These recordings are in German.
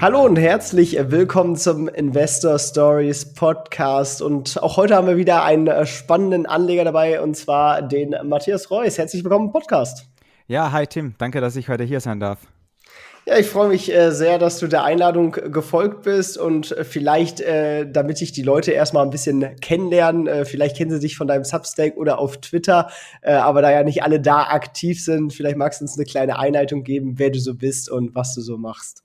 Hallo und herzlich willkommen zum Investor Stories Podcast. Und auch heute haben wir wieder einen äh, spannenden Anleger dabei, und zwar den Matthias Reuss. Herzlich willkommen im Podcast. Ja, hi Tim. Danke, dass ich heute hier sein darf. Ja, ich freue mich äh, sehr, dass du der Einladung gefolgt bist und äh, vielleicht, äh, damit ich die Leute erstmal ein bisschen kennenlernen, vielleicht kennen sie dich von deinem Substack oder auf Twitter, aber da ja nicht alle da aktiv sind, vielleicht magst du uns eine kleine Einleitung geben, wer du so bist und was du so machst.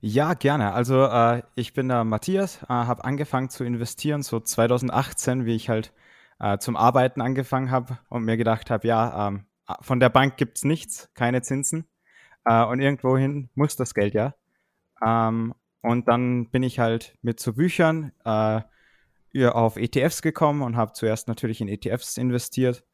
Ja, gerne. Also äh, ich bin der Matthias, äh, habe angefangen zu investieren, so 2018, wie ich halt äh, zum Arbeiten angefangen habe und mir gedacht habe, ja, ähm, von der Bank gibt es nichts, keine Zinsen äh, und irgendwohin muss das Geld ja. Ähm, und dann bin ich halt mit so Büchern äh, auf ETFs gekommen und habe zuerst natürlich in ETFs investiert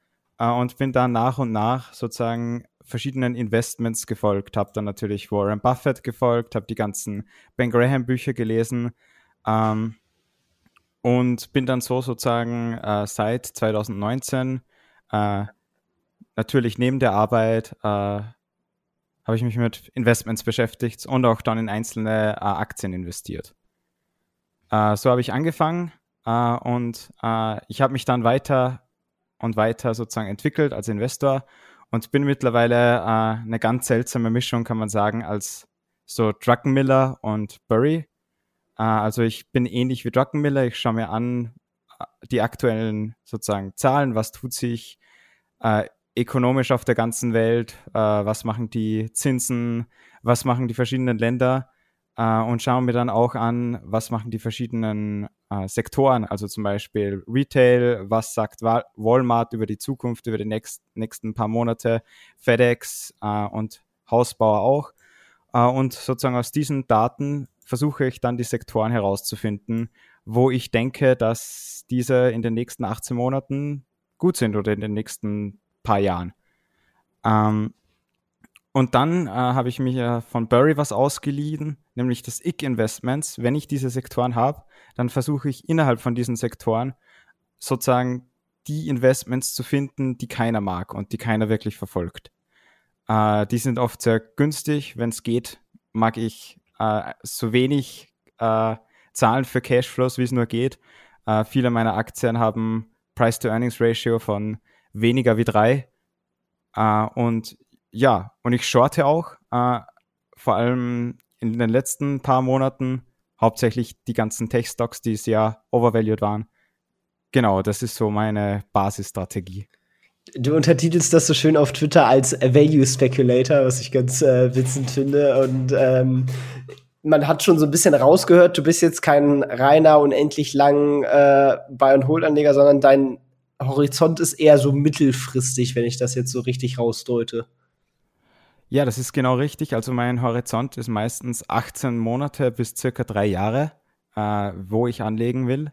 und bin dann nach und nach sozusagen verschiedenen Investments gefolgt, habe dann natürlich Warren Buffett gefolgt, habe die ganzen Ben Graham Bücher gelesen ähm, und bin dann so sozusagen äh, seit 2019 äh, natürlich neben der Arbeit äh, habe ich mich mit Investments beschäftigt und auch dann in einzelne äh, Aktien investiert. Äh, so habe ich angefangen äh, und ich habe mich dann weiter und weiter sozusagen entwickelt als Investor und bin mittlerweile äh, eine ganz seltsame Mischung, kann man sagen, als so Druckenmiller und Burry. Äh, also ich bin ähnlich wie Druckenmiller. Ich schaue mir an äh, die aktuellen sozusagen Zahlen, was tut sich äh, ökonomisch auf der ganzen Welt, äh, was machen die Zinsen, was machen die verschiedenen Länder äh, und schauen mir dann auch an, was machen die verschiedenen äh, Sektoren, also zum Beispiel Retail, was sagt Walmart über die Zukunft, über die nächst, nächsten paar Monate, FedEx äh, und Hausbauer auch. Äh, und sozusagen aus diesen Daten versuche ich dann die Sektoren herauszufinden, wo ich denke, dass diese in den nächsten 18 Monaten gut sind oder in den nächsten paar Jahren. Ähm, und dann äh, habe ich mir von Burry was ausgeliehen, nämlich das IC Investments. Wenn ich diese Sektoren habe, dann versuche ich innerhalb von diesen Sektoren sozusagen die Investments zu finden, die keiner mag und die keiner wirklich verfolgt. Äh, die sind oft sehr günstig. Wenn es geht, mag ich äh, so wenig äh, Zahlen für Cashflows, wie es nur geht. Äh, viele meiner Aktien haben Price-to-Earnings-Ratio von weniger wie drei. Uh, und ja, und ich shorte auch, äh, vor allem in den letzten paar Monaten, hauptsächlich die ganzen Tech-Stocks, die sehr overvalued waren. Genau, das ist so meine Basisstrategie. Du untertitelst das so schön auf Twitter als Value Speculator, was ich ganz äh, witzend finde. Und ähm, man hat schon so ein bisschen rausgehört, du bist jetzt kein reiner, unendlich lang äh, Buy-and-Hold-Anleger, sondern dein Horizont ist eher so mittelfristig, wenn ich das jetzt so richtig rausdeute. Ja, das ist genau richtig. Also mein Horizont ist meistens 18 Monate bis circa drei Jahre, äh, wo ich anlegen will.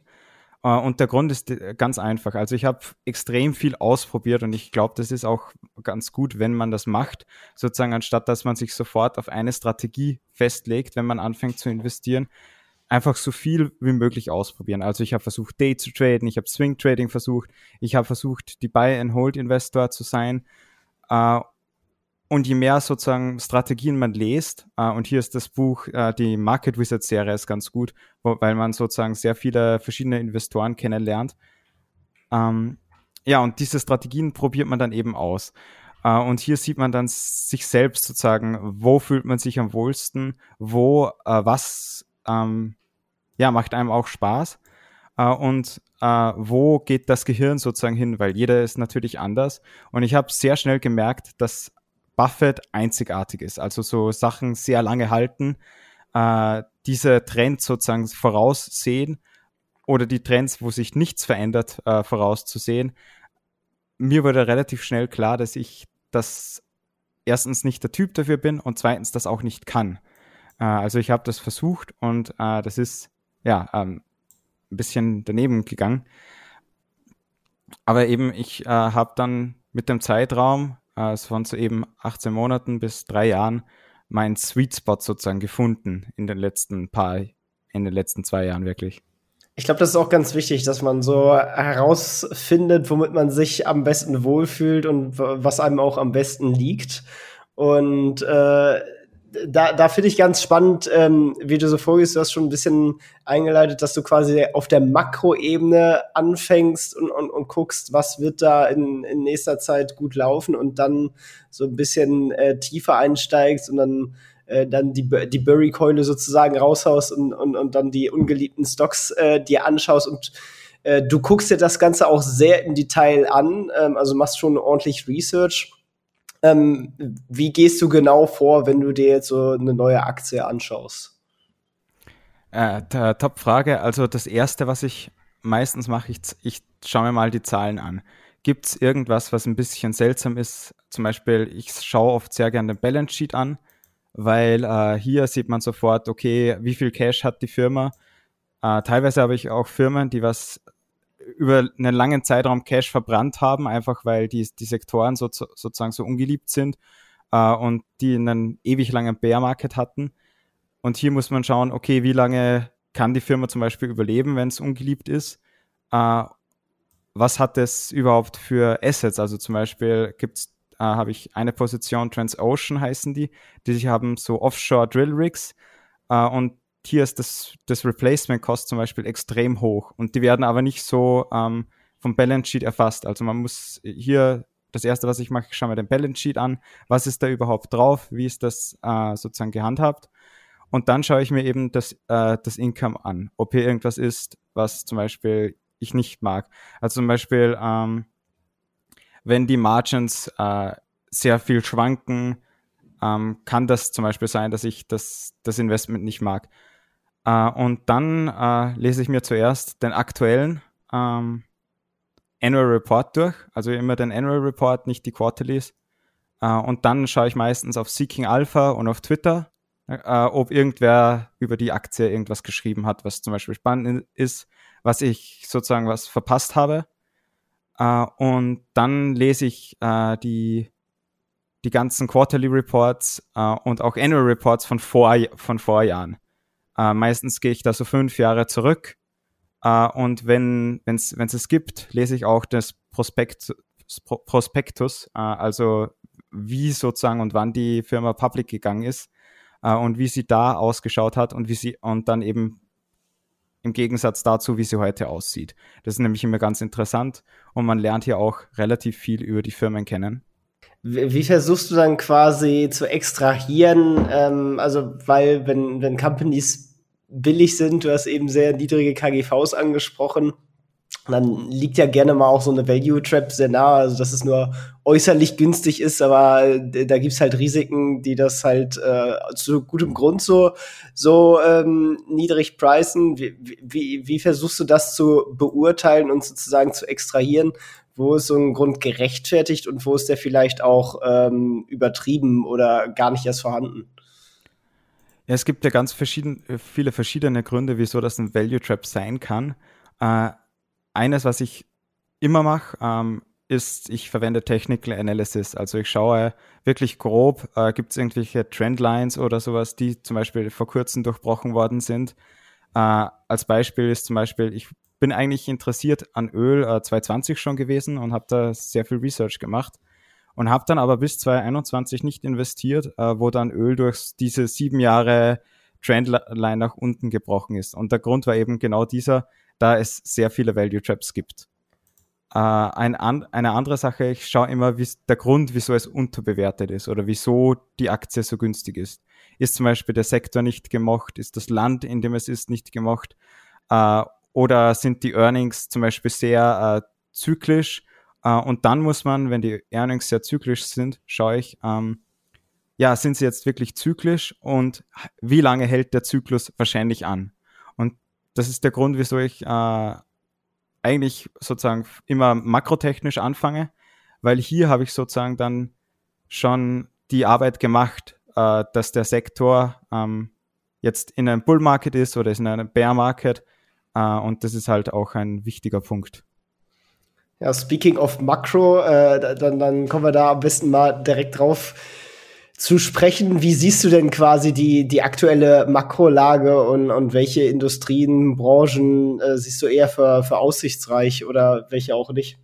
Äh, und der Grund ist ganz einfach. Also ich habe extrem viel ausprobiert und ich glaube, das ist auch ganz gut, wenn man das macht, sozusagen anstatt dass man sich sofort auf eine Strategie festlegt, wenn man anfängt zu investieren, einfach so viel wie möglich ausprobieren. Also ich habe versucht, Day zu traden, ich habe Swing Trading versucht, ich habe versucht, die Buy and Hold Investor zu sein. Äh, und je mehr sozusagen Strategien man liest, äh, und hier ist das Buch, äh, die Market Wizard Serie ist ganz gut, wo, weil man sozusagen sehr viele verschiedene Investoren kennenlernt. Ähm, ja, und diese Strategien probiert man dann eben aus. Uh, und hier sieht man dann sich selbst sozusagen, wo fühlt man sich am wohlsten, wo, uh, was, ähm, ja, macht einem auch Spaß. Uh, und wo geht das Gehirn sozusagen hin, weil jeder ist natürlich anders. Und ich habe sehr schnell gemerkt, dass Buffett einzigartig ist. Also so Sachen sehr lange halten, äh, diese Trends sozusagen voraussehen oder die Trends, wo sich nichts verändert, äh, vorauszusehen. Mir wurde relativ schnell klar, dass ich das erstens nicht der Typ dafür bin und zweitens das auch nicht kann. Äh, also ich habe das versucht und äh, das ist ja ähm, ein bisschen daneben gegangen. Aber eben, ich äh, habe dann mit dem Zeitraum äh, von so eben 18 Monaten bis drei Jahren meinen Sweet Spot sozusagen gefunden in den letzten paar, in den letzten zwei Jahren wirklich. Ich glaube, das ist auch ganz wichtig, dass man so herausfindet, womit man sich am besten wohlfühlt und was einem auch am besten liegt. Und äh, da, da finde ich ganz spannend, ähm, wie du so vorgehst, du hast schon ein bisschen eingeleitet, dass du quasi auf der Makroebene anfängst und, und, und guckst, was wird da in, in nächster Zeit gut laufen und dann so ein bisschen äh, tiefer einsteigst und dann äh, dann die, die Burry-Keule sozusagen raushaust und, und, und dann die ungeliebten Stocks äh, dir anschaust und äh, du guckst dir das Ganze auch sehr im Detail an, ähm, also machst schon ordentlich Research ähm, wie gehst du genau vor, wenn du dir jetzt so eine neue Aktie anschaust? Äh, Top-Frage. Also das Erste, was ich meistens mache, ich, ich schaue mir mal die Zahlen an. Gibt es irgendwas, was ein bisschen seltsam ist? Zum Beispiel, ich schaue oft sehr gerne den Balance Sheet an, weil äh, hier sieht man sofort, okay, wie viel Cash hat die Firma. Äh, teilweise habe ich auch Firmen, die was über einen langen Zeitraum Cash verbrannt haben, einfach weil die, die Sektoren so, sozusagen so ungeliebt sind äh, und die einen ewig langen Bear Market hatten. Und hier muss man schauen, okay, wie lange kann die Firma zum Beispiel überleben, wenn es ungeliebt ist? Äh, was hat es überhaupt für Assets? Also zum Beispiel gibt's, äh, habe ich eine Position, Transocean heißen die, die sich haben so Offshore Drill Rigs äh, und hier ist das, das Replacement Cost zum Beispiel extrem hoch und die werden aber nicht so ähm, vom Balance Sheet erfasst. Also man muss hier das erste, was ich mache, ich schaue mir den Balance Sheet an. Was ist da überhaupt drauf? Wie ist das äh, sozusagen gehandhabt? Und dann schaue ich mir eben das, äh, das Income an, ob hier irgendwas ist, was zum Beispiel ich nicht mag. Also zum Beispiel, ähm, wenn die Margins äh, sehr viel schwanken, ähm, kann das zum Beispiel sein, dass ich das, das Investment nicht mag. Äh, und dann äh, lese ich mir zuerst den aktuellen ähm, Annual Report durch, also immer den Annual Report, nicht die Quarterlies. Äh, und dann schaue ich meistens auf Seeking Alpha und auf Twitter, äh, ob irgendwer über die Aktie irgendwas geschrieben hat, was zum Beispiel spannend ist, was ich sozusagen was verpasst habe. Und dann lese ich die, die ganzen Quarterly Reports und auch Annual Reports von, vor, von Vorjahren. Äh, meistens gehe ich da so fünf Jahre zurück. Äh, und wenn es es gibt, lese ich auch das Prospekt, Prospektus, äh, also wie sozusagen und wann die Firma public gegangen ist äh, und wie sie da ausgeschaut hat und wie sie und dann eben im Gegensatz dazu, wie sie heute aussieht. Das ist nämlich immer ganz interessant und man lernt hier auch relativ viel über die Firmen kennen. Wie versuchst du dann quasi zu extrahieren? Ähm, also, weil wenn, wenn Companies billig sind. Du hast eben sehr niedrige KGVs angesprochen. Dann liegt ja gerne mal auch so eine Value Trap sehr nah, also dass es nur äußerlich günstig ist, aber äh, da gibt's halt Risiken, die das halt äh, zu gutem Grund so, so ähm, niedrig preisen. Wie, wie, wie versuchst du das zu beurteilen und sozusagen zu extrahieren? Wo ist so ein Grund gerechtfertigt und wo ist der vielleicht auch ähm, übertrieben oder gar nicht erst vorhanden? Ja, es gibt ja ganz verschieden, äh, viele verschiedene Gründe, wieso das ein Value Trap sein kann. Äh, eines, was ich immer mache, ähm, ist, ich verwende Technical Analysis. Also ich schaue wirklich grob, äh, gibt es irgendwelche Trendlines oder sowas, die zum Beispiel vor kurzem durchbrochen worden sind. Äh, als Beispiel ist zum Beispiel, ich bin eigentlich interessiert an Öl äh, 2020 schon gewesen und habe da sehr viel Research gemacht und habe dann aber bis 2021 nicht investiert, äh, wo dann Öl durch diese sieben Jahre Trendline nach unten gebrochen ist. Und der Grund war eben genau dieser, da es sehr viele Value Traps gibt. Äh, ein an, eine andere Sache, ich schaue immer, wie der Grund, wieso es unterbewertet ist oder wieso die Aktie so günstig ist. Ist zum Beispiel der Sektor nicht gemocht? Ist das Land, in dem es ist, nicht gemocht? Äh, oder sind die Earnings zum Beispiel sehr äh, zyklisch? Uh, und dann muss man, wenn die Earnings sehr zyklisch sind, schaue ich, ähm, ja, sind sie jetzt wirklich zyklisch und wie lange hält der Zyklus wahrscheinlich an? Und das ist der Grund, wieso ich äh, eigentlich sozusagen immer makrotechnisch anfange, weil hier habe ich sozusagen dann schon die Arbeit gemacht, äh, dass der Sektor ähm, jetzt in einem Bull Market ist oder ist in einem Bear Market. Äh, und das ist halt auch ein wichtiger Punkt. Ja, speaking of Makro, äh, dann, dann kommen wir da am besten mal direkt drauf zu sprechen. Wie siehst du denn quasi die, die aktuelle Makrolage und, und welche Industrien, Branchen äh, siehst du eher für, für aussichtsreich oder welche auch nicht?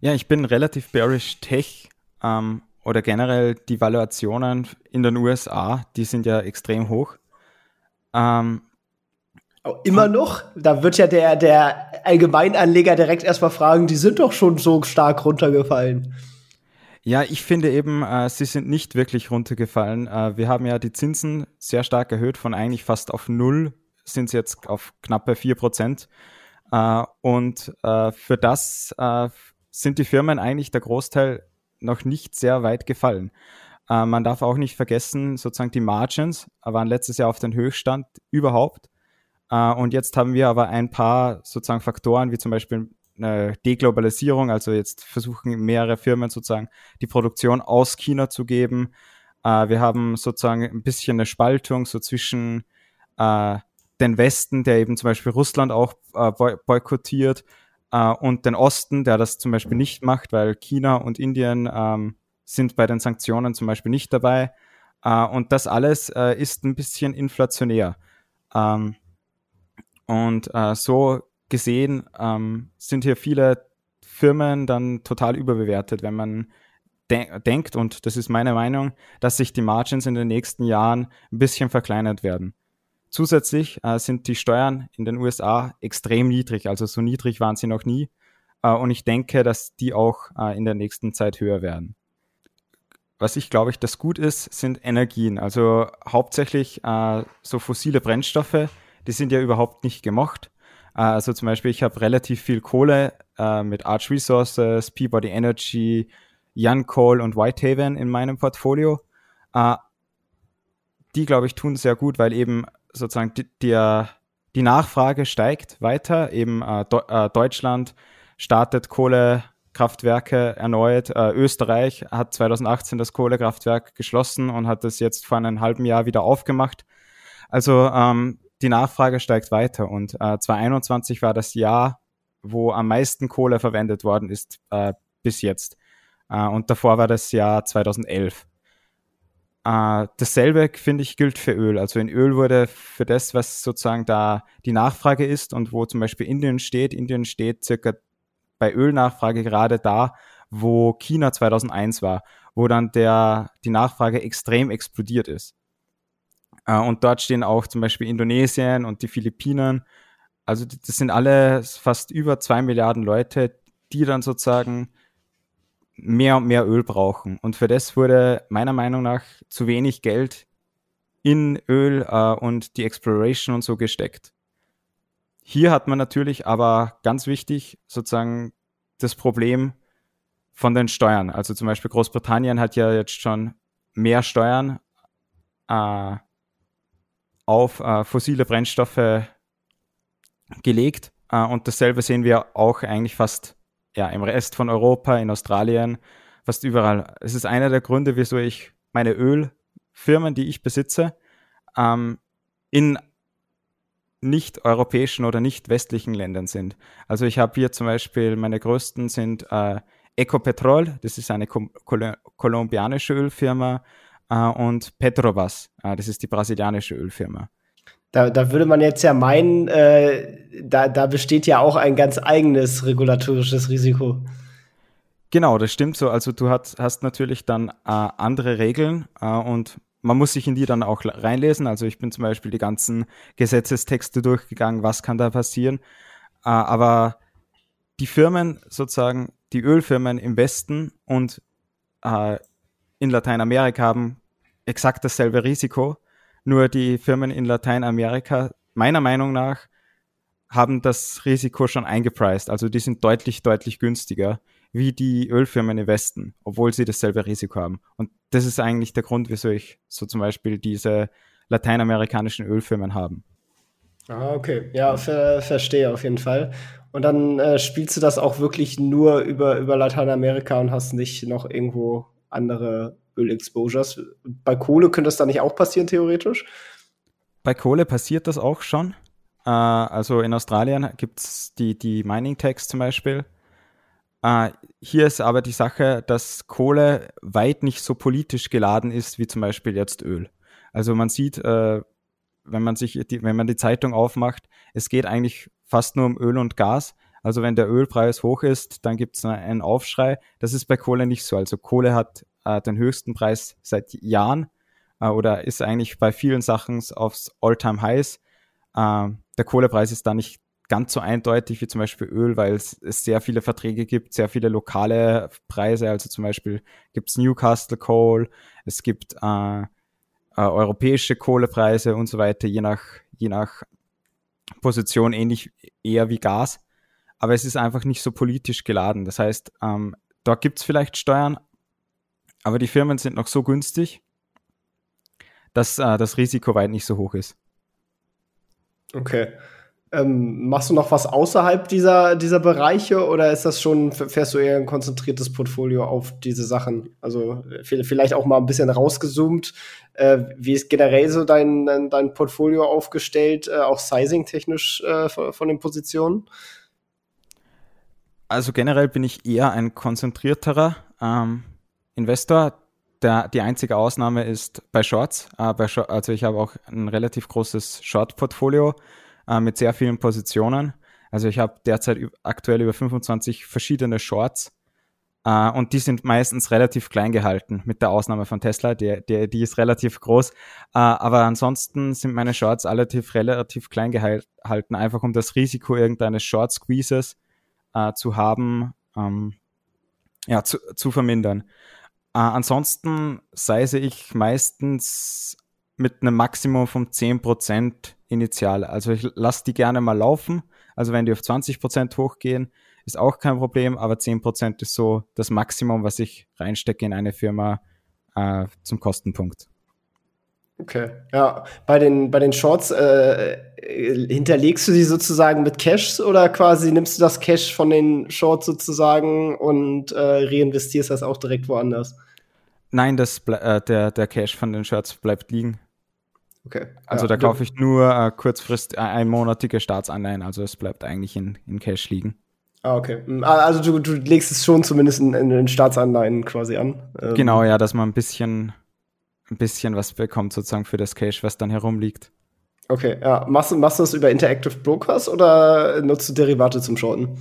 Ja, ich bin relativ bearish Tech ähm, oder generell die Valuationen in den USA, die sind ja extrem hoch. Ähm, Immer noch? Da wird ja der, der Allgemeinanleger direkt erstmal fragen, die sind doch schon so stark runtergefallen. Ja, ich finde eben, äh, sie sind nicht wirklich runtergefallen. Äh, wir haben ja die Zinsen sehr stark erhöht, von eigentlich fast auf null sind sie jetzt auf knappe vier Prozent. Äh, und äh, für das äh, sind die Firmen eigentlich der Großteil noch nicht sehr weit gefallen. Äh, man darf auch nicht vergessen, sozusagen die Margins waren letztes Jahr auf den Höchststand überhaupt. Und jetzt haben wir aber ein paar sozusagen Faktoren, wie zum Beispiel eine Deglobalisierung, also jetzt versuchen mehrere Firmen sozusagen die Produktion aus China zu geben. Äh, wir haben sozusagen ein bisschen eine Spaltung so zwischen äh, den Westen, der eben zum Beispiel Russland auch äh, boykottiert, äh, und den Osten, der das zum Beispiel nicht macht, weil China und Indien ähm, sind bei den Sanktionen zum Beispiel nicht dabei. Äh, und das alles äh, ist ein bisschen inflationär. Ähm, und so gesehen ähm, sind hier viele Firmen dann total überbewertet, wenn man de denkt, und das ist meine Meinung, dass sich die Margins in den nächsten Jahren ein bisschen verkleinert werden. Zusätzlich äh, sind die Steuern in den USA extrem niedrig, also so niedrig waren sie noch nie. Äh, und ich denke, dass die auch äh, in der nächsten Zeit höher werden. Was ich glaube ich, das gut ist, sind Energien. Also hauptsächlich äh, so fossile Brennstoffe, die sind ja überhaupt nicht gemocht. Äh, also zum Beispiel, ich habe relativ viel Kohle äh, mit Arch Resources, Peabody Energy, Yancoal und Whitehaven in meinem Portfolio. Äh, die, glaube ich, tun sehr gut, weil eben sozusagen die, die, die Nachfrage steigt weiter. Eben äh, De äh, Deutschland startet Kohlekraftwerke erneut. Äh, Österreich hat 2018 das Kohlekraftwerk geschlossen und hat es jetzt vor einem halben Jahr wieder aufgemacht. Also ähm, die Nachfrage steigt weiter und äh, 2021 war das Jahr, wo am meisten Kohle verwendet worden ist äh, bis jetzt. Äh, und davor war das Jahr 2011. Äh, dasselbe, finde ich, gilt für Öl. Also in Öl wurde für das, was sozusagen da die Nachfrage ist und wo zum Beispiel Indien steht, Indien steht circa bei Ölnachfrage gerade da, wo China 2001 war, wo dann der, die Nachfrage extrem explodiert ist. Äh, und dort stehen auch zum Beispiel Indonesien und die Philippinen. Also das sind alle fast über zwei Milliarden Leute, die dann sozusagen mehr und mehr Öl brauchen. Und für das wurde meiner Meinung nach zu wenig Geld in Öl äh, und die Exploration und so gesteckt. Hier hat man natürlich aber ganz wichtig sozusagen das Problem von den Steuern. Also zum Beispiel Großbritannien hat ja jetzt schon mehr Steuern äh, auf äh, fossile Brennstoffe gelegt. Äh, und dasselbe sehen wir auch eigentlich fast ja, im Rest von Europa, in Australien, fast überall. Es ist einer der Gründe, wieso ich meine Ölfirmen, die ich besitze, ähm, in nicht europäischen oder nicht westlichen Ländern sind. Also ich habe hier zum Beispiel, meine größten sind äh, Ecopetrol, das ist eine Kol kolumbianische Ölfirma, und Petrobras, äh, das ist die brasilianische Ölfirma. Da, da würde man jetzt ja meinen, äh, da, da besteht ja auch ein ganz eigenes regulatorisches Risiko. Genau, das stimmt so. Also du hast, hast natürlich dann äh, andere Regeln äh, und man muss sich in die dann auch reinlesen. Also ich bin zum Beispiel die ganzen Gesetzestexte durchgegangen, was kann da passieren. Äh, aber die Firmen sozusagen, die Ölfirmen im Westen und äh, in Lateinamerika haben exakt dasselbe Risiko. Nur die Firmen in Lateinamerika, meiner Meinung nach, haben das Risiko schon eingepreist. Also die sind deutlich, deutlich günstiger wie die Ölfirmen im Westen, obwohl sie dasselbe Risiko haben. Und das ist eigentlich der Grund, wieso ich so zum Beispiel diese lateinamerikanischen Ölfirmen haben. Ah, okay. Ja, ver verstehe auf jeden Fall. Und dann äh, spielst du das auch wirklich nur über, über Lateinamerika und hast nicht noch irgendwo andere Ölexposures. Bei Kohle könnte das da nicht auch passieren, theoretisch? Bei Kohle passiert das auch schon. Äh, also in Australien gibt es die, die Mining Tax zum Beispiel. Äh, hier ist aber die Sache, dass Kohle weit nicht so politisch geladen ist wie zum Beispiel jetzt Öl. Also man sieht, äh, wenn man sich die, wenn man die Zeitung aufmacht, es geht eigentlich fast nur um Öl und Gas. Also wenn der Ölpreis hoch ist, dann gibt es einen Aufschrei. Das ist bei Kohle nicht so. Also Kohle hat äh, den höchsten Preis seit Jahren äh, oder ist eigentlich bei vielen Sachen aufs All-Time Highs. Äh, der Kohlepreis ist da nicht ganz so eindeutig wie zum Beispiel Öl, weil es, es sehr viele Verträge gibt, sehr viele lokale Preise. Also zum Beispiel gibt es Newcastle Coal, es gibt äh, äh, europäische Kohlepreise und so weiter, je nach, je nach Position ähnlich eher wie Gas. Aber es ist einfach nicht so politisch geladen. Das heißt, ähm, dort gibt es vielleicht Steuern, aber die Firmen sind noch so günstig, dass äh, das Risiko weit nicht so hoch ist. Okay. Ähm, machst du noch was außerhalb dieser, dieser Bereiche oder ist das schon, fährst du eher ein konzentriertes Portfolio auf diese Sachen? Also vielleicht auch mal ein bisschen rausgezoomt. Äh, wie ist generell so dein, dein, Portfolio aufgestellt, äh, auch sizing-technisch äh, von, von, den Positionen? Also generell bin ich eher ein konzentrierterer ähm, Investor. Der, die einzige Ausnahme ist bei Shorts. Äh, bei Short, also ich habe auch ein relativ großes Short-Portfolio äh, mit sehr vielen Positionen. Also ich habe derzeit aktuell über 25 verschiedene Shorts äh, und die sind meistens relativ klein gehalten, mit der Ausnahme von Tesla, der, der, die ist relativ groß. Äh, aber ansonsten sind meine Shorts relativ, relativ klein gehalten, einfach um das Risiko irgendeines Short Squeezes äh, zu haben, ähm, ja, zu, zu vermindern. Äh, ansonsten seise ich meistens mit einem Maximum von 10% initial. Also ich lasse die gerne mal laufen. Also wenn die auf 20% hochgehen, ist auch kein Problem, aber 10% ist so das Maximum, was ich reinstecke in eine Firma äh, zum Kostenpunkt. Okay, ja. Bei den, bei den Shorts äh, hinterlegst du die sozusagen mit Cash oder quasi nimmst du das Cash von den Shorts sozusagen und äh, reinvestierst das auch direkt woanders? Nein, das äh, der, der Cash von den Shorts bleibt liegen. Okay. Also ja, da kaufe ich nur äh, kurzfristig äh, einmonatige Staatsanleihen, also es bleibt eigentlich in, in Cash liegen. Ah, okay. Ah, also du, du legst es schon zumindest in, in, in Staatsanleihen quasi an. Ähm. Genau, ja, dass man ein bisschen, ein bisschen was bekommt sozusagen für das Cash, was dann herumliegt. Okay, ja. Machst, machst du das über Interactive Brokers oder nutzt du Derivate zum Shorten?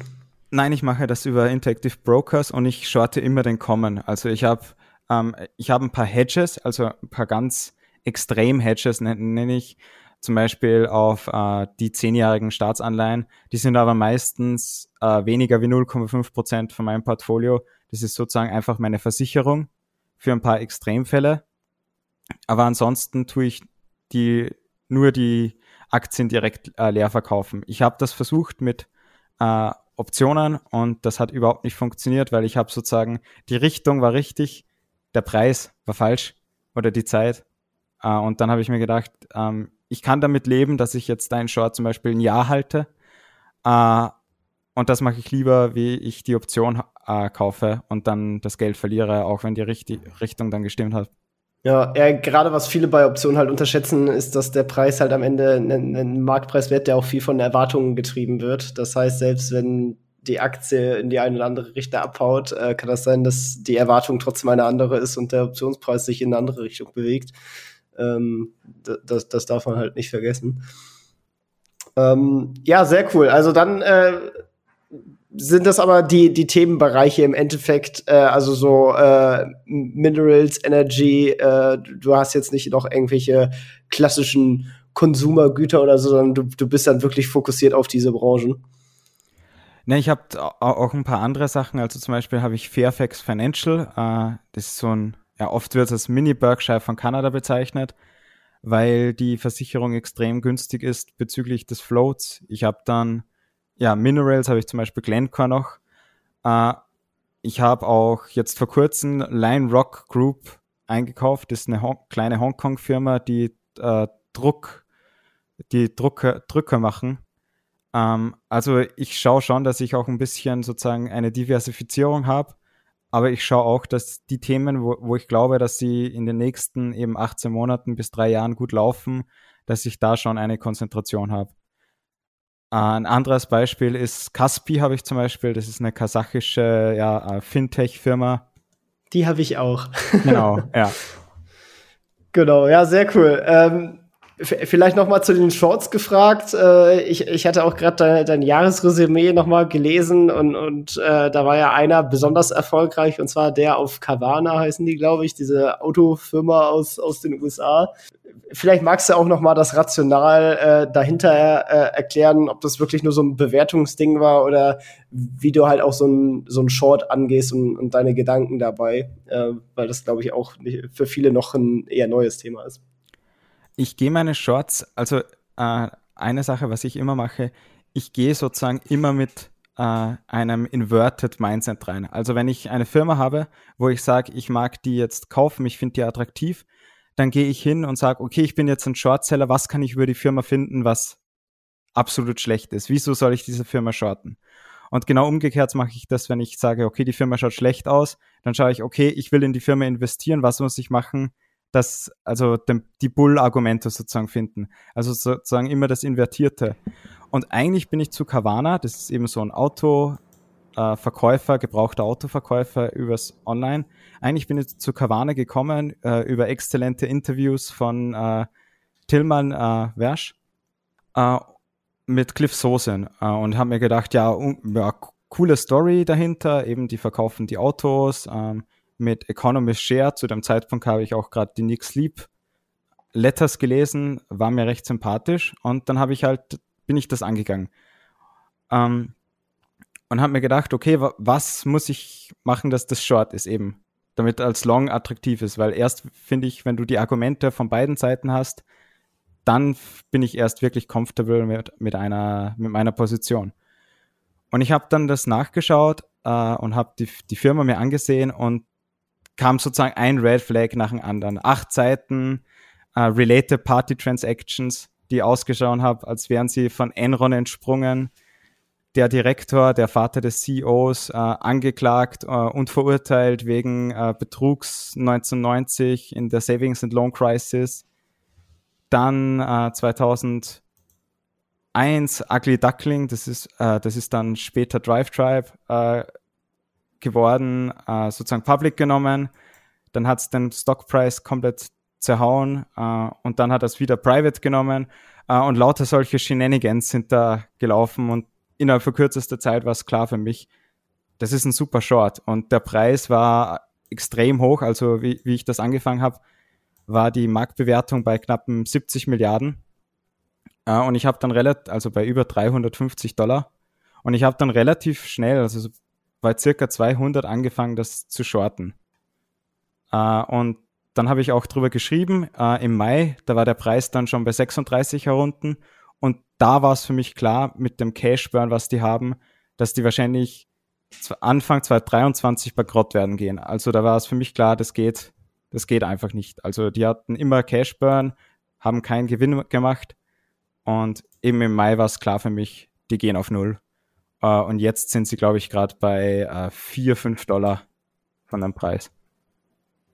Nein, ich mache das über Interactive Brokers und ich shorte immer den Common. Also ich habe ähm, ich habe ein paar Hedges, also ein paar ganz Extrem-Hedges nenne ich, zum Beispiel auf äh, die zehnjährigen Staatsanleihen. Die sind aber meistens äh, weniger wie 0,5 Prozent von meinem Portfolio. Das ist sozusagen einfach meine Versicherung für ein paar Extremfälle. Aber ansonsten tue ich die nur die Aktien direkt äh, leer verkaufen. Ich habe das versucht mit äh, Optionen und das hat überhaupt nicht funktioniert, weil ich habe sozusagen die Richtung war richtig, der Preis war falsch oder die Zeit Uh, und dann habe ich mir gedacht, ähm, ich kann damit leben, dass ich jetzt deinen Short zum Beispiel ein Jahr halte. Uh, und das mache ich lieber, wie ich die Option uh, kaufe und dann das Geld verliere, auch wenn die Richt Richtung dann gestimmt hat. Ja, ja, gerade was viele bei Optionen halt unterschätzen, ist, dass der Preis halt am Ende ein, ein Marktpreis wird, der auch viel von Erwartungen getrieben wird. Das heißt, selbst wenn die Aktie in die eine oder andere Richtung abhaut, äh, kann das sein, dass die Erwartung trotzdem eine andere ist und der Optionspreis sich in eine andere Richtung bewegt. Ähm, das, das darf man halt nicht vergessen. Ähm, ja, sehr cool. Also dann äh, sind das aber die, die Themenbereiche im Endeffekt, äh, also so äh, Minerals, Energy, äh, du hast jetzt nicht noch irgendwelche klassischen Konsumergüter oder so, sondern du, du bist dann wirklich fokussiert auf diese Branchen. Ne, ich habe auch ein paar andere Sachen. Also zum Beispiel habe ich Fairfax Financial. Äh, das ist so ein ja, oft wird es als Mini-Berkshire von Kanada bezeichnet, weil die Versicherung extrem günstig ist bezüglich des Floats. Ich habe dann, ja, Minerals habe ich zum Beispiel Glencore noch. Äh, ich habe auch jetzt vor kurzem Line Rock Group eingekauft. Das ist eine Hon kleine Hongkong-Firma, die äh, Druck, die Drucker, Drücker machen. Ähm, also ich schaue schon, dass ich auch ein bisschen sozusagen eine Diversifizierung habe aber ich schaue auch, dass die Themen, wo, wo ich glaube, dass sie in den nächsten eben 18 Monaten bis drei Jahren gut laufen, dass ich da schon eine Konzentration habe. Ein anderes Beispiel ist Kaspi, habe ich zum Beispiel. Das ist eine kasachische ja, Fintech-Firma. Die habe ich auch. Genau, ja. Genau, ja, sehr cool. Ähm, Vielleicht noch mal zu den Shorts gefragt. Äh, ich, ich hatte auch gerade dein, dein Jahresresümee noch mal gelesen und, und äh, da war ja einer besonders erfolgreich und zwar der auf Carvana heißen die, glaube ich, diese Autofirma aus, aus den USA. Vielleicht magst du auch noch mal das Rational äh, dahinter äh, erklären, ob das wirklich nur so ein Bewertungsding war oder wie du halt auch so ein, so ein Short angehst und, und deine Gedanken dabei, äh, weil das, glaube ich, auch für viele noch ein eher neues Thema ist ich gehe meine Shorts, also äh, eine Sache, was ich immer mache, ich gehe sozusagen immer mit äh, einem Inverted Mindset rein. Also wenn ich eine Firma habe, wo ich sage, ich mag die jetzt kaufen, ich finde die attraktiv, dann gehe ich hin und sage, okay, ich bin jetzt ein Shortseller, was kann ich über die Firma finden, was absolut schlecht ist? Wieso soll ich diese Firma shorten? Und genau umgekehrt mache ich das, wenn ich sage, okay, die Firma schaut schlecht aus, dann schaue ich, okay, ich will in die Firma investieren, was muss ich machen, das, also dem, die Bull-Argumente sozusagen finden. Also sozusagen immer das Invertierte. Und eigentlich bin ich zu Carvana, das ist eben so ein Autoverkäufer, äh, gebrauchter Autoverkäufer übers Online. Eigentlich bin ich zu Carvana gekommen äh, über exzellente Interviews von äh, Tillmann äh, Wersch äh, mit Cliff Sosen äh, und habe mir gedacht, ja, ja, coole Story dahinter, eben die verkaufen die Autos, ähm, mit Economist Share. Zu dem Zeitpunkt habe ich auch gerade die Nick Sleep Letters gelesen, war mir recht sympathisch und dann habe ich halt, bin ich das angegangen. Ähm, und habe mir gedacht, okay, was muss ich machen, dass das Short ist eben, damit als Long attraktiv ist, weil erst finde ich, wenn du die Argumente von beiden Seiten hast, dann bin ich erst wirklich comfortable mit, mit einer, mit meiner Position. Und ich habe dann das nachgeschaut äh, und habe die, die Firma mir angesehen und kam sozusagen ein Red Flag nach dem anderen. Acht Seiten uh, Related Party Transactions, die ausgeschaut haben, als wären sie von Enron entsprungen. Der Direktor, der Vater des CEOs, uh, angeklagt uh, und verurteilt wegen Betrugs 1990 in der Savings and Loan Crisis. Dann 2001 Ugly Duckling, das ist, das ist dann später Drive Tribe geworden, äh, sozusagen public genommen. Dann hat es den Stockpreis komplett zerhauen äh, und dann hat er es wieder private genommen. Äh, und lauter solche Shenanigans sind da gelaufen und innerhalb von kürzester Zeit war es klar für mich, das ist ein super Short. Und der Preis war extrem hoch, also wie, wie ich das angefangen habe, war die Marktbewertung bei knappen 70 Milliarden. Äh, und ich habe dann relativ, also bei über 350 Dollar. Und ich habe dann relativ schnell, also bei circa 200 angefangen, das zu shorten. Äh, und dann habe ich auch drüber geschrieben, äh, im Mai, da war der Preis dann schon bei 36 herunten. Und da war es für mich klar, mit dem Cash-Burn, was die haben, dass die wahrscheinlich Anfang 2023 bankrott werden gehen. Also da war es für mich klar, das geht, das geht einfach nicht. Also die hatten immer Cash-Burn, haben keinen Gewinn gemacht. Und eben im Mai war es klar für mich, die gehen auf Null. Uh, und jetzt sind sie, glaube ich, gerade bei uh, 4, 5 Dollar von dem Preis.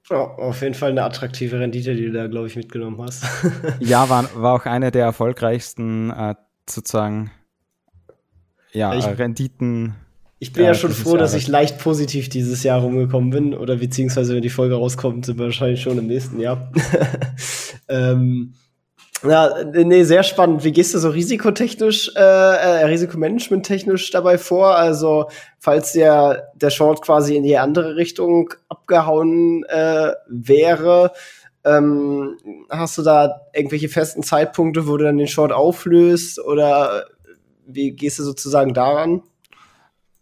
Oh, auf jeden Fall eine attraktive Rendite, die du da, glaube ich, mitgenommen hast. ja, war, war auch eine der erfolgreichsten uh, sozusagen ja, ich, Renditen. Ich bin ja schon froh, Jahres. dass ich leicht positiv dieses Jahr rumgekommen bin. Oder beziehungsweise, wenn die Folge rauskommt, sind wir wahrscheinlich schon im nächsten Jahr. ähm, ja, nee, sehr spannend. Wie gehst du so risikotechnisch, äh, äh, Risikomanagement-technisch dabei vor? Also, falls der, der Short quasi in die andere Richtung abgehauen äh, wäre, ähm, hast du da irgendwelche festen Zeitpunkte, wo du dann den Short auflöst? Oder wie gehst du sozusagen daran?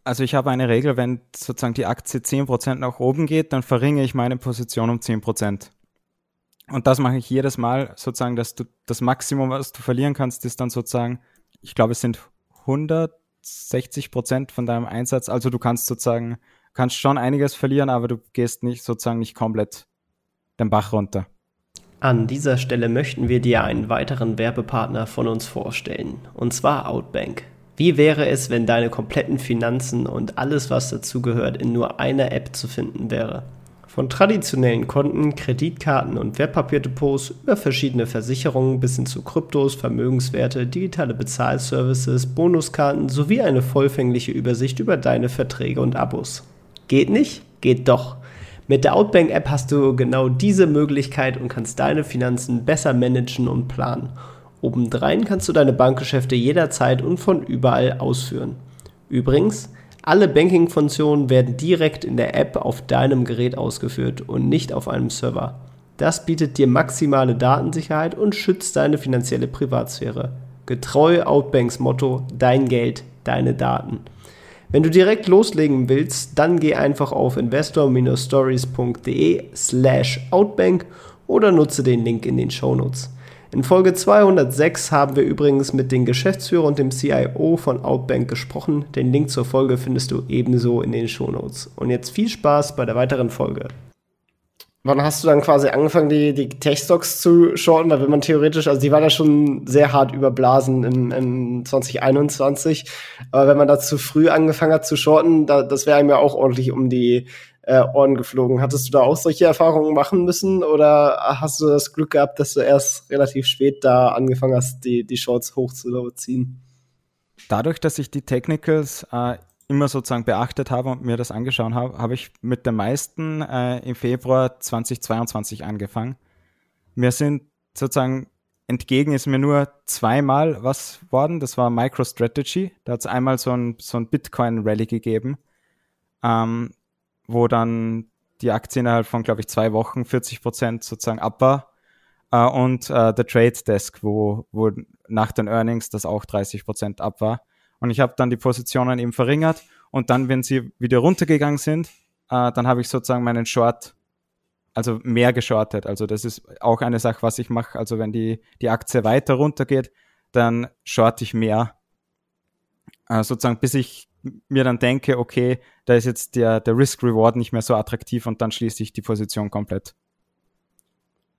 Also ich habe eine Regel, wenn sozusagen die Aktie 10% nach oben geht, dann verringere ich meine Position um 10%. Und das mache ich jedes Mal, sozusagen, dass du das Maximum, was du verlieren kannst, ist dann sozusagen, ich glaube, es sind 160 Prozent von deinem Einsatz. Also du kannst sozusagen, kannst schon einiges verlieren, aber du gehst nicht sozusagen nicht komplett den Bach runter. An dieser Stelle möchten wir dir einen weiteren Werbepartner von uns vorstellen, und zwar Outbank. Wie wäre es, wenn deine kompletten Finanzen und alles, was dazugehört, in nur einer App zu finden wäre? Von traditionellen Konten, Kreditkarten und Wertpapierdepots über verschiedene Versicherungen bis hin zu Kryptos, Vermögenswerte, digitale Bezahlservices, Bonuskarten sowie eine vollfängliche Übersicht über deine Verträge und Abos. Geht nicht? Geht doch. Mit der Outbank-App hast du genau diese Möglichkeit und kannst deine Finanzen besser managen und planen. Obendrein kannst du deine Bankgeschäfte jederzeit und von überall ausführen. Übrigens, alle Banking-Funktionen werden direkt in der App auf deinem Gerät ausgeführt und nicht auf einem Server. Das bietet dir maximale Datensicherheit und schützt deine finanzielle Privatsphäre. Getreu Outbanks Motto: Dein Geld, deine Daten. Wenn du direkt loslegen willst, dann geh einfach auf investor-stories.de slash outbank oder nutze den Link in den Shownotes. In Folge 206 haben wir übrigens mit dem Geschäftsführer und dem CIO von Outbank gesprochen. Den Link zur Folge findest du ebenso in den Shownotes. Und jetzt viel Spaß bei der weiteren Folge. Wann hast du dann quasi angefangen, die, die Tech-Stocks zu shorten? Weil wenn man theoretisch, also die waren ja schon sehr hart überblasen im, im 2021. Aber wenn man da zu früh angefangen hat zu shorten, da, das wäre einem ja auch ordentlich um die äh, Ohren geflogen. Hattest du da auch solche Erfahrungen machen müssen oder hast du das Glück gehabt, dass du erst relativ spät da angefangen hast, die, die Shorts hochzuziehen? Dadurch, dass ich die Technicals äh, immer sozusagen beachtet habe und mir das angeschaut habe, habe ich mit den meisten äh, im Februar 2022 angefangen. Mir sind sozusagen entgegen ist mir nur zweimal was worden. Das war MicroStrategy. Da hat es einmal so ein, so ein Bitcoin-Rally gegeben. Ähm, wo dann die Aktie innerhalb von, glaube ich, zwei Wochen 40 Prozent sozusagen ab war. Äh, und äh, der Trade Desk, wo, wo nach den Earnings das auch 30 Prozent ab war. Und ich habe dann die Positionen eben verringert. Und dann, wenn sie wieder runtergegangen sind, äh, dann habe ich sozusagen meinen Short, also mehr geschortet. Also das ist auch eine Sache, was ich mache. Also wenn die, die Aktie weiter runtergeht, dann short ich mehr. Äh, sozusagen bis ich mir dann denke, okay, da ist jetzt der, der Risk-Reward nicht mehr so attraktiv und dann schließe ich die Position komplett.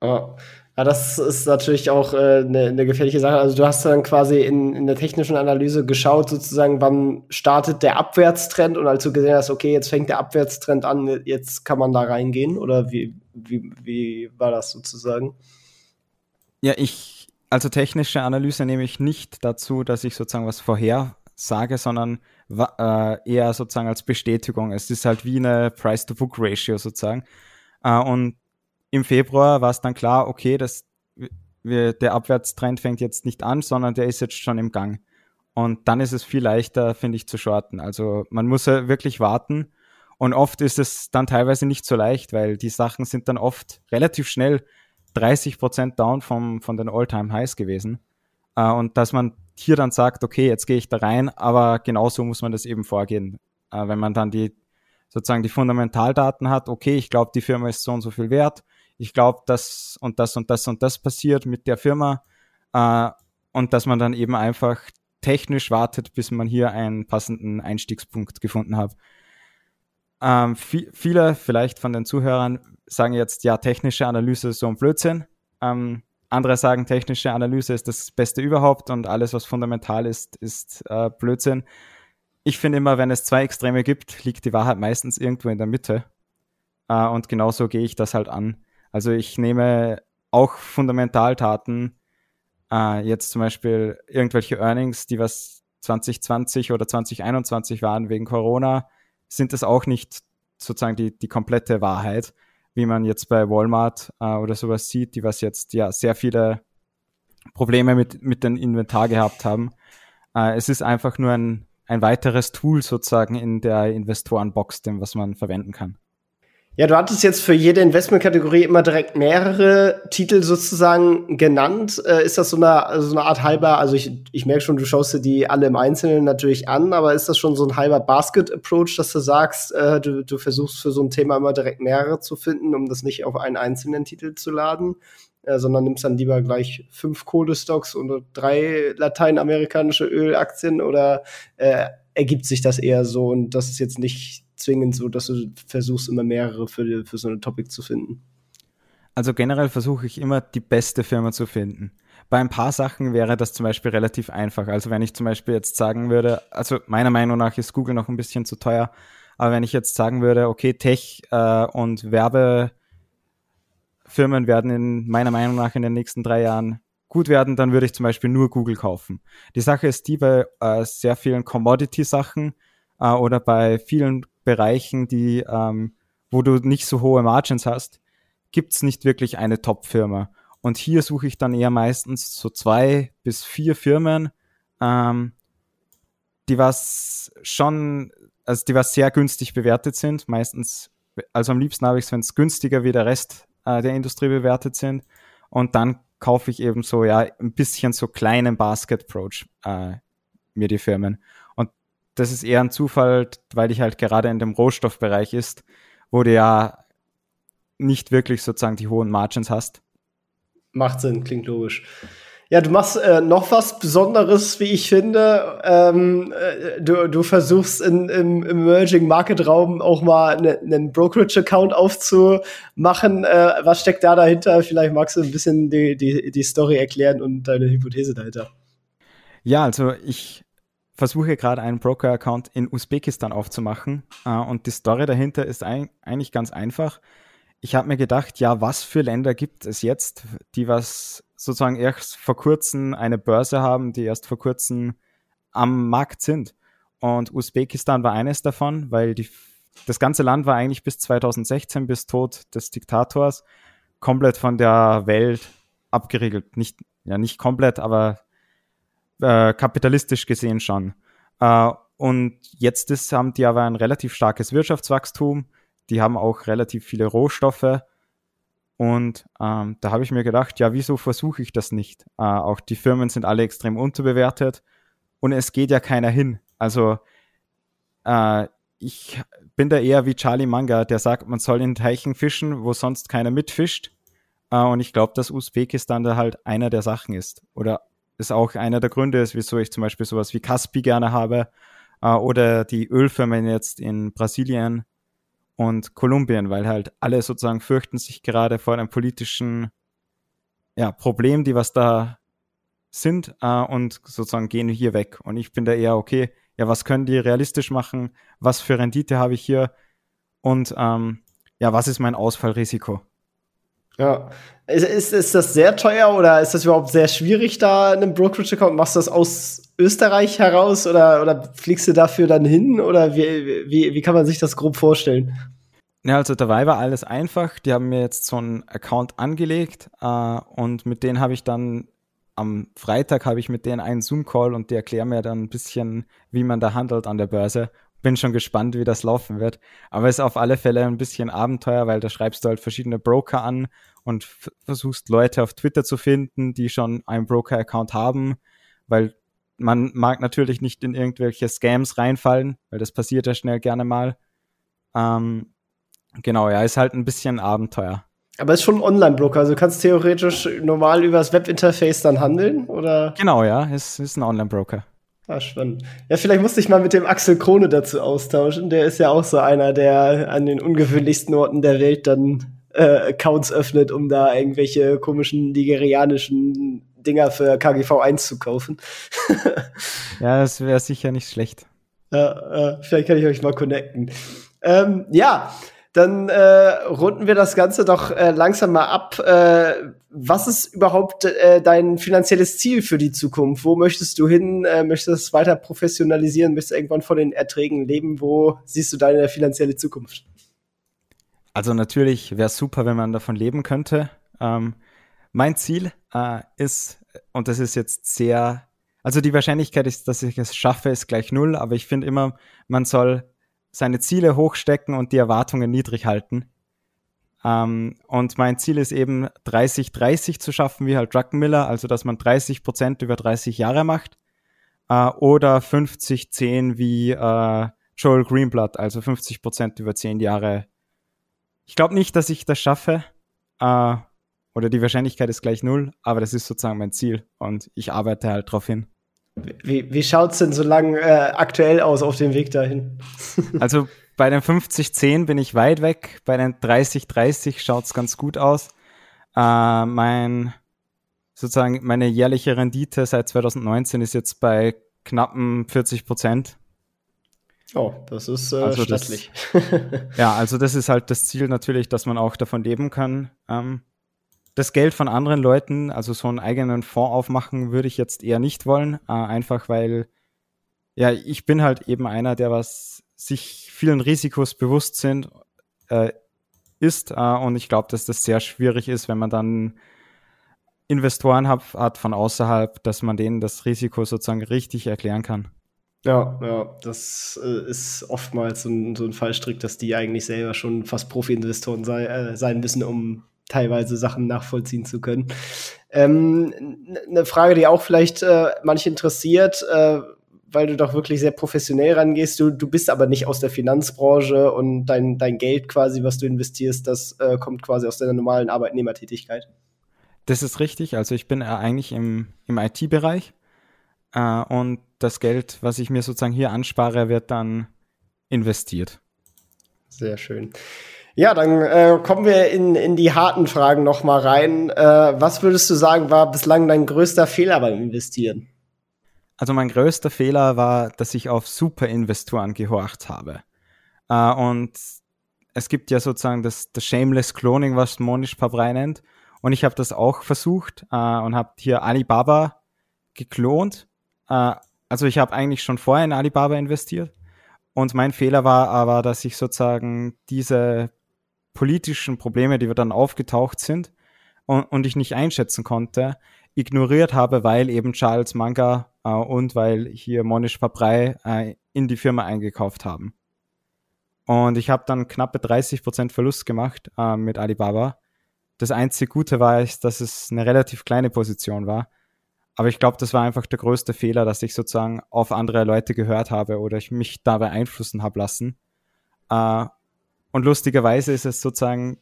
Ja. ja, das ist natürlich auch eine äh, ne, ne gefährliche Sache. Also du hast dann quasi in, in der technischen Analyse geschaut, sozusagen, wann startet der Abwärtstrend und als du gesehen hast, okay, jetzt fängt der Abwärtstrend an, jetzt kann man da reingehen oder wie, wie, wie war das sozusagen? Ja, ich, also technische Analyse nehme ich nicht dazu, dass ich sozusagen was vorher sage, sondern äh, eher sozusagen als Bestätigung. Es ist halt wie eine Price-to-Book-Ratio sozusagen. Äh, und im Februar war es dann klar, okay, das, wir, der Abwärtstrend fängt jetzt nicht an, sondern der ist jetzt schon im Gang. Und dann ist es viel leichter, finde ich, zu shorten. Also man muss ja wirklich warten. Und oft ist es dann teilweise nicht so leicht, weil die Sachen sind dann oft relativ schnell 30% down vom, von den All-Time-Highs gewesen. Äh, und dass man hier dann sagt, okay, jetzt gehe ich da rein, aber genauso muss man das eben vorgehen. Äh, wenn man dann die sozusagen die Fundamentaldaten hat, okay, ich glaube, die Firma ist so und so viel wert, ich glaube, das und das und das und das passiert mit der Firma äh, und dass man dann eben einfach technisch wartet, bis man hier einen passenden Einstiegspunkt gefunden hat. Ähm, viele vielleicht von den Zuhörern sagen jetzt, ja, technische Analyse ist so ein Blödsinn. Ähm, andere sagen, technische Analyse ist das Beste überhaupt und alles, was fundamental ist, ist äh, Blödsinn. Ich finde immer, wenn es zwei Extreme gibt, liegt die Wahrheit meistens irgendwo in der Mitte. Äh, und genauso gehe ich das halt an. Also ich nehme auch Fundamentaldaten, äh, jetzt zum Beispiel irgendwelche Earnings, die was 2020 oder 2021 waren wegen Corona, sind das auch nicht sozusagen die, die komplette Wahrheit wie man jetzt bei Walmart äh, oder sowas sieht, die was jetzt ja sehr viele Probleme mit, mit dem Inventar gehabt haben. Äh, es ist einfach nur ein, ein weiteres Tool sozusagen in der Investorenbox, dem was man verwenden kann. Ja, du hattest jetzt für jede Investmentkategorie immer direkt mehrere Titel sozusagen genannt. Äh, ist das so eine, so eine Art halber, also ich, ich merke schon, du schaust dir die alle im Einzelnen natürlich an, aber ist das schon so ein halber Basket-Approach, dass du sagst, äh, du, du versuchst für so ein Thema immer direkt mehrere zu finden, um das nicht auf einen einzelnen Titel zu laden? Äh, sondern nimmst dann lieber gleich fünf Kohlestocks und drei lateinamerikanische Ölaktien oder äh, ergibt sich das eher so und das ist jetzt nicht zwingend so, dass du versuchst, immer mehrere für, für so eine Topic zu finden? Also generell versuche ich immer, die beste Firma zu finden. Bei ein paar Sachen wäre das zum Beispiel relativ einfach. Also wenn ich zum Beispiel jetzt sagen würde, also meiner Meinung nach ist Google noch ein bisschen zu teuer, Aber wenn ich jetzt sagen würde, okay, Tech äh, und Werbefirmen werden in meiner Meinung nach in den nächsten drei Jahren gut werden, dann würde ich zum Beispiel nur Google kaufen. Die Sache ist die bei äh, sehr vielen Commodity-Sachen äh, oder bei vielen Bereichen, die, ähm, wo du nicht so hohe Margins hast, gibt's nicht wirklich eine Top-Firma. Und hier suche ich dann eher meistens so zwei bis vier Firmen, ähm, die was schon, also die was sehr günstig bewertet sind. Meistens, also am liebsten habe ich es, wenn es günstiger wie der Rest äh, der Industrie bewertet sind. Und dann kaufe ich eben so, ja, ein bisschen so kleinen Basket-Approach äh, mir die Firmen. Das ist eher ein Zufall, weil ich halt gerade in dem Rohstoffbereich ist, wo du ja nicht wirklich sozusagen die hohen Margins hast. Macht Sinn, klingt logisch. Ja, du machst äh, noch was Besonderes, wie ich finde. Ähm, äh, du, du versuchst in, im Emerging Market Raum auch mal ne, einen ne Brokerage-Account aufzumachen. Äh, was steckt da dahinter? Vielleicht magst du ein bisschen die, die, die Story erklären und deine Hypothese dahinter. Ja, also ich versuche gerade einen Broker-Account in Usbekistan aufzumachen. Äh, und die Story dahinter ist eigentlich ganz einfach ich habe mir gedacht, ja, was für Länder gibt es jetzt, die was sozusagen erst vor kurzem eine Börse haben, die erst vor kurzem am Markt sind. Und Usbekistan war eines davon, weil die, das ganze Land war eigentlich bis 2016, bis Tod des Diktators, komplett von der Welt abgeriegelt. Nicht, ja, nicht komplett, aber äh, kapitalistisch gesehen schon. Äh, und jetzt ist, haben die aber ein relativ starkes Wirtschaftswachstum die haben auch relativ viele Rohstoffe. Und ähm, da habe ich mir gedacht, ja, wieso versuche ich das nicht? Äh, auch die Firmen sind alle extrem unterbewertet und es geht ja keiner hin. Also äh, ich bin da eher wie Charlie Manga, der sagt, man soll in Teichen fischen, wo sonst keiner mitfischt. Äh, und ich glaube, dass Usbekistan da halt einer der Sachen ist. Oder ist auch einer der Gründe wieso ich zum Beispiel sowas wie Caspi gerne habe. Äh, oder die Ölfirmen jetzt in Brasilien und Kolumbien, weil halt alle sozusagen fürchten sich gerade vor einem politischen ja, Problem, die was da sind äh, und sozusagen gehen hier weg. Und ich bin da eher, okay, ja, was können die realistisch machen? Was für Rendite habe ich hier? Und ähm, ja, was ist mein Ausfallrisiko? Ja. Ist, ist, ist das sehr teuer oder ist das überhaupt sehr schwierig, da einen Brokerage-Account? Machst du das aus Österreich heraus oder, oder fliegst du dafür dann hin? Oder wie, wie, wie kann man sich das grob vorstellen? Ja, also dabei war alles einfach. Die haben mir jetzt so einen Account angelegt äh, und mit denen habe ich dann am Freitag habe ich mit denen einen Zoom-Call und die erklären mir dann ein bisschen, wie man da handelt an der Börse. Bin schon gespannt, wie das laufen wird. Aber es ist auf alle Fälle ein bisschen Abenteuer, weil da schreibst du halt verschiedene Broker an und versuchst Leute auf Twitter zu finden, die schon einen Broker-Account haben, weil man mag natürlich nicht in irgendwelche Scams reinfallen, weil das passiert ja schnell gerne mal. Ähm, genau, ja, ist halt ein bisschen Abenteuer. Aber es ist schon ein Online-Broker, also du kannst theoretisch normal über das Webinterface dann handeln, oder? Genau, ja, es ist ein Online-Broker. Ah, spannend. Ja, vielleicht musste ich mal mit dem Axel Krone dazu austauschen. Der ist ja auch so einer, der an den ungewöhnlichsten Orten der Welt dann äh, Accounts öffnet, um da irgendwelche komischen nigerianischen Dinger für KGV 1 zu kaufen. ja, das wäre sicher nicht schlecht. Ja, äh, vielleicht kann ich euch mal connecten. Ähm, ja, dann äh, runden wir das Ganze doch äh, langsam mal ab. Äh, was ist überhaupt äh, dein finanzielles Ziel für die Zukunft? Wo möchtest du hin? Äh, möchtest du es weiter professionalisieren? Möchtest du irgendwann von den Erträgen leben? Wo siehst du deine finanzielle Zukunft? Also natürlich wäre es super, wenn man davon leben könnte. Ähm, mein Ziel äh, ist, und das ist jetzt sehr, also die Wahrscheinlichkeit ist, dass ich es schaffe, ist gleich null, aber ich finde immer, man soll seine Ziele hochstecken und die Erwartungen niedrig halten. Ähm, und mein Ziel ist eben 30-30 zu schaffen, wie halt Druckenmiller, also dass man 30 Prozent über 30 Jahre macht. Äh, oder 50-10 wie äh, Joel Greenblatt, also 50 Prozent über 10 Jahre. Ich glaube nicht, dass ich das schaffe. Äh, oder die Wahrscheinlichkeit ist gleich null, aber das ist sozusagen mein Ziel und ich arbeite halt darauf hin. Wie, wie schaut es denn so lang äh, aktuell aus auf dem Weg dahin? also bei den 50-10 bin ich weit weg, bei den 30-30 schaut es ganz gut aus. Äh, mein sozusagen meine jährliche Rendite seit 2019 ist jetzt bei knappen 40 Prozent. Oh, das ist äh, also stattlich. Das, ja, also das ist halt das Ziel natürlich, dass man auch davon leben kann. Ähm, das Geld von anderen Leuten, also so einen eigenen Fonds aufmachen, würde ich jetzt eher nicht wollen. Äh, einfach weil, ja, ich bin halt eben einer, der was sich vielen Risikos bewusst sind, äh, ist. Äh, und ich glaube, dass das sehr schwierig ist, wenn man dann Investoren hat, hat von außerhalb, dass man denen das Risiko sozusagen richtig erklären kann. Ja, ja, das äh, ist oftmals so ein, so ein Fallstrick, dass die eigentlich selber schon fast Profi-Investoren sei, äh, sein müssen, um teilweise Sachen nachvollziehen zu können. Ähm, eine Frage, die auch vielleicht äh, manche interessiert, äh, weil du doch wirklich sehr professionell rangehst. Du, du bist aber nicht aus der Finanzbranche und dein, dein Geld quasi, was du investierst, das äh, kommt quasi aus deiner normalen Arbeitnehmertätigkeit. Das ist richtig. Also ich bin eigentlich im, im IT-Bereich äh, und das Geld, was ich mir sozusagen hier anspare, wird dann investiert. Sehr schön. Ja, dann äh, kommen wir in, in die harten Fragen noch mal rein. Äh, was würdest du sagen, war bislang dein größter Fehler beim Investieren? Also mein größter Fehler war, dass ich auf Superinvestoren gehorcht habe. Äh, und es gibt ja sozusagen das, das Shameless Cloning, was Monish Pabrei nennt. Und ich habe das auch versucht äh, und habe hier Alibaba geklont. Äh, also ich habe eigentlich schon vorher in Alibaba investiert. Und mein Fehler war aber, dass ich sozusagen diese politischen Probleme, die wir dann aufgetaucht sind und, und ich nicht einschätzen konnte, ignoriert habe, weil eben Charles Manga äh, und weil hier Monish Paprei äh, in die Firma eingekauft haben. Und ich habe dann knappe 30% Verlust gemacht äh, mit Alibaba. Das einzige Gute war, ist, dass es eine relativ kleine Position war. Aber ich glaube, das war einfach der größte Fehler, dass ich sozusagen auf andere Leute gehört habe oder ich mich da beeinflussen habe lassen. Äh, und lustigerweise ist es sozusagen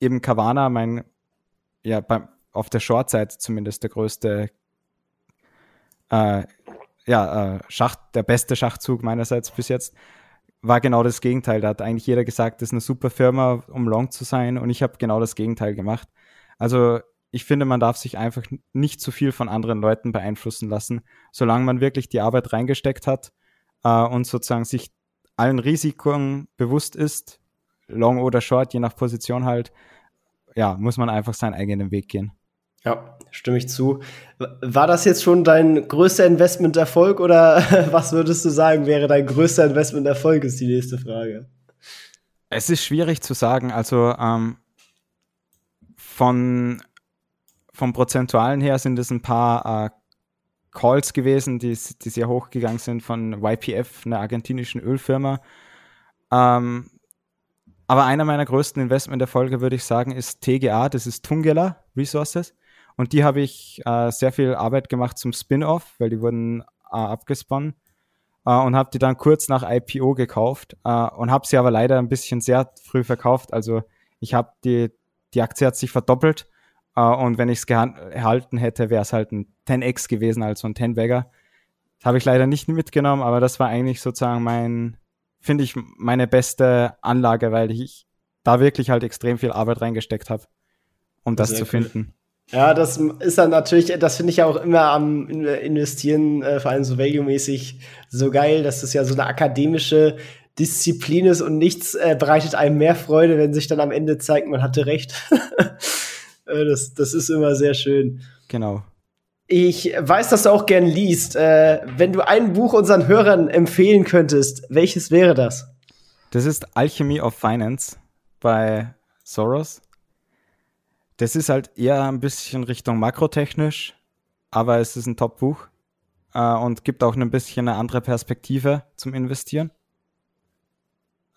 eben Kavana, mein, ja, beim, auf der Short-Seite zumindest der größte, äh, ja, äh, Schach, der beste Schachzug meinerseits bis jetzt, war genau das Gegenteil. Da hat eigentlich jeder gesagt, das ist eine super Firma, um long zu sein und ich habe genau das Gegenteil gemacht. Also ich finde, man darf sich einfach nicht zu viel von anderen Leuten beeinflussen lassen, solange man wirklich die Arbeit reingesteckt hat äh, und sozusagen sich allen Risiken bewusst ist, long oder short, je nach Position halt, ja, muss man einfach seinen eigenen Weg gehen. Ja, stimme ich zu. War das jetzt schon dein größter Investmenterfolg oder was würdest du sagen, wäre dein größter Investmenterfolg, ist die nächste Frage. Es ist schwierig zu sagen. Also ähm, von, vom Prozentualen her sind es ein paar äh, Calls gewesen, die, die sehr hochgegangen sind von YPF, einer argentinischen Ölfirma. Ähm, aber einer meiner größten Investmenterfolge, würde ich sagen, ist TGA, das ist Tungela Resources. Und die habe ich äh, sehr viel Arbeit gemacht zum Spin-off, weil die wurden äh, abgesponnen. Äh, und habe die dann kurz nach IPO gekauft äh, und habe sie aber leider ein bisschen sehr früh verkauft. Also ich habe die, die Aktie hat sich verdoppelt Uh, und wenn ich es erhalten hätte, wäre es halt ein 10x gewesen, also ein 10-Bagger. Das habe ich leider nicht mitgenommen, aber das war eigentlich sozusagen mein, finde ich, meine beste Anlage, weil ich da wirklich halt extrem viel Arbeit reingesteckt habe, um das Sehr zu finden. Ja, das ist dann natürlich, das finde ich ja auch immer am Investieren, äh, vor allem so value-mäßig, so geil, dass das ja so eine akademische Disziplin ist und nichts äh, bereitet einem mehr Freude, wenn sich dann am Ende zeigt, man hatte recht. Äh, das, das ist immer sehr schön. Genau. Ich weiß, dass du auch gern liest. Äh, wenn du ein Buch unseren Hörern empfehlen könntest, welches wäre das? Das ist Alchemy of Finance bei Soros. Das ist halt eher ein bisschen Richtung makrotechnisch, aber es ist ein Top-Buch äh, und gibt auch ein bisschen eine andere Perspektive zum Investieren.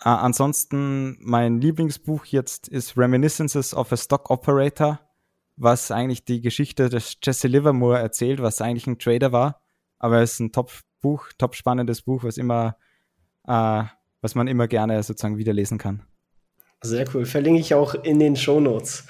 Äh, ansonsten mein Lieblingsbuch jetzt ist Reminiscences of a Stock Operator, was eigentlich die Geschichte des Jesse Livermore erzählt, was eigentlich ein Trader war. Aber es ist ein Top-Buch, top spannendes Buch, was immer, äh, was man immer gerne sozusagen wieder lesen kann. Sehr cool. Verlinke ich auch in den Show Notes.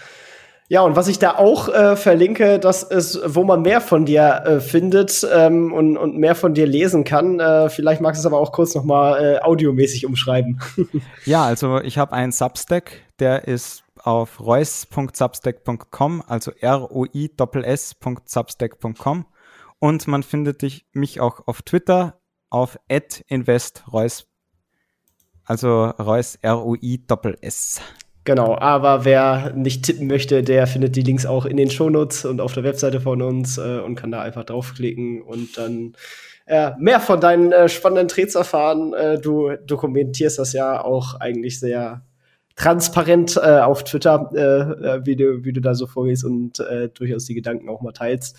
Ja, und was ich da auch äh, verlinke, das ist, wo man mehr von dir äh, findet ähm, und, und mehr von dir lesen kann. Äh, vielleicht magst du es aber auch kurz noch mal äh, audiomäßig umschreiben. ja, also ich habe einen Substack, der ist auf reus.substack.com, also r-o-i-s.substack.com und man findet mich auch auf Twitter auf @investreus, also Reus R-O-I Doppel-S. Genau, aber wer nicht tippen möchte, der findet die Links auch in den Shownotes und auf der Webseite von uns äh, und kann da einfach draufklicken und dann äh, mehr von deinen äh, spannenden Trades erfahren. Äh, du dokumentierst das ja auch eigentlich sehr transparent äh, auf Twitter, äh, wie, du, wie du da so vorgehst und durchaus die Gedanken auch mal teilst.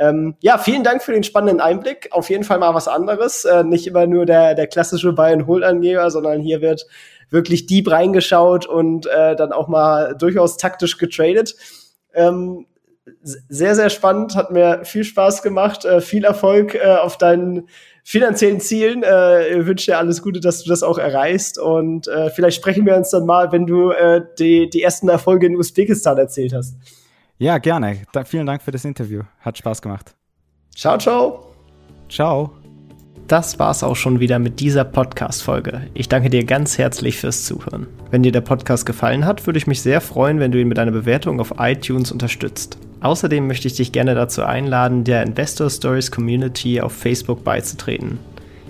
Ähm, ja, vielen Dank für den spannenden Einblick. Auf jeden Fall mal was anderes. Äh, nicht immer nur der, der klassische Buy-and-Hold-Angeber, sondern hier wird wirklich deep reingeschaut und äh, dann auch mal durchaus taktisch getradet. Ähm, sehr, sehr spannend, hat mir viel Spaß gemacht, äh, viel Erfolg äh, auf deinen finanziellen Zielen. Äh, wünsche dir alles Gute, dass du das auch erreichst und äh, vielleicht sprechen wir uns dann mal, wenn du äh, die, die ersten Erfolge in Usbekistan erzählt hast. Ja, gerne. Da, vielen Dank für das Interview. Hat Spaß gemacht. Ciao, ciao. Ciao. Das war's auch schon wieder mit dieser Podcast-Folge. Ich danke dir ganz herzlich fürs Zuhören. Wenn dir der Podcast gefallen hat, würde ich mich sehr freuen, wenn du ihn mit einer Bewertung auf iTunes unterstützt. Außerdem möchte ich dich gerne dazu einladen, der Investor Stories Community auf Facebook beizutreten.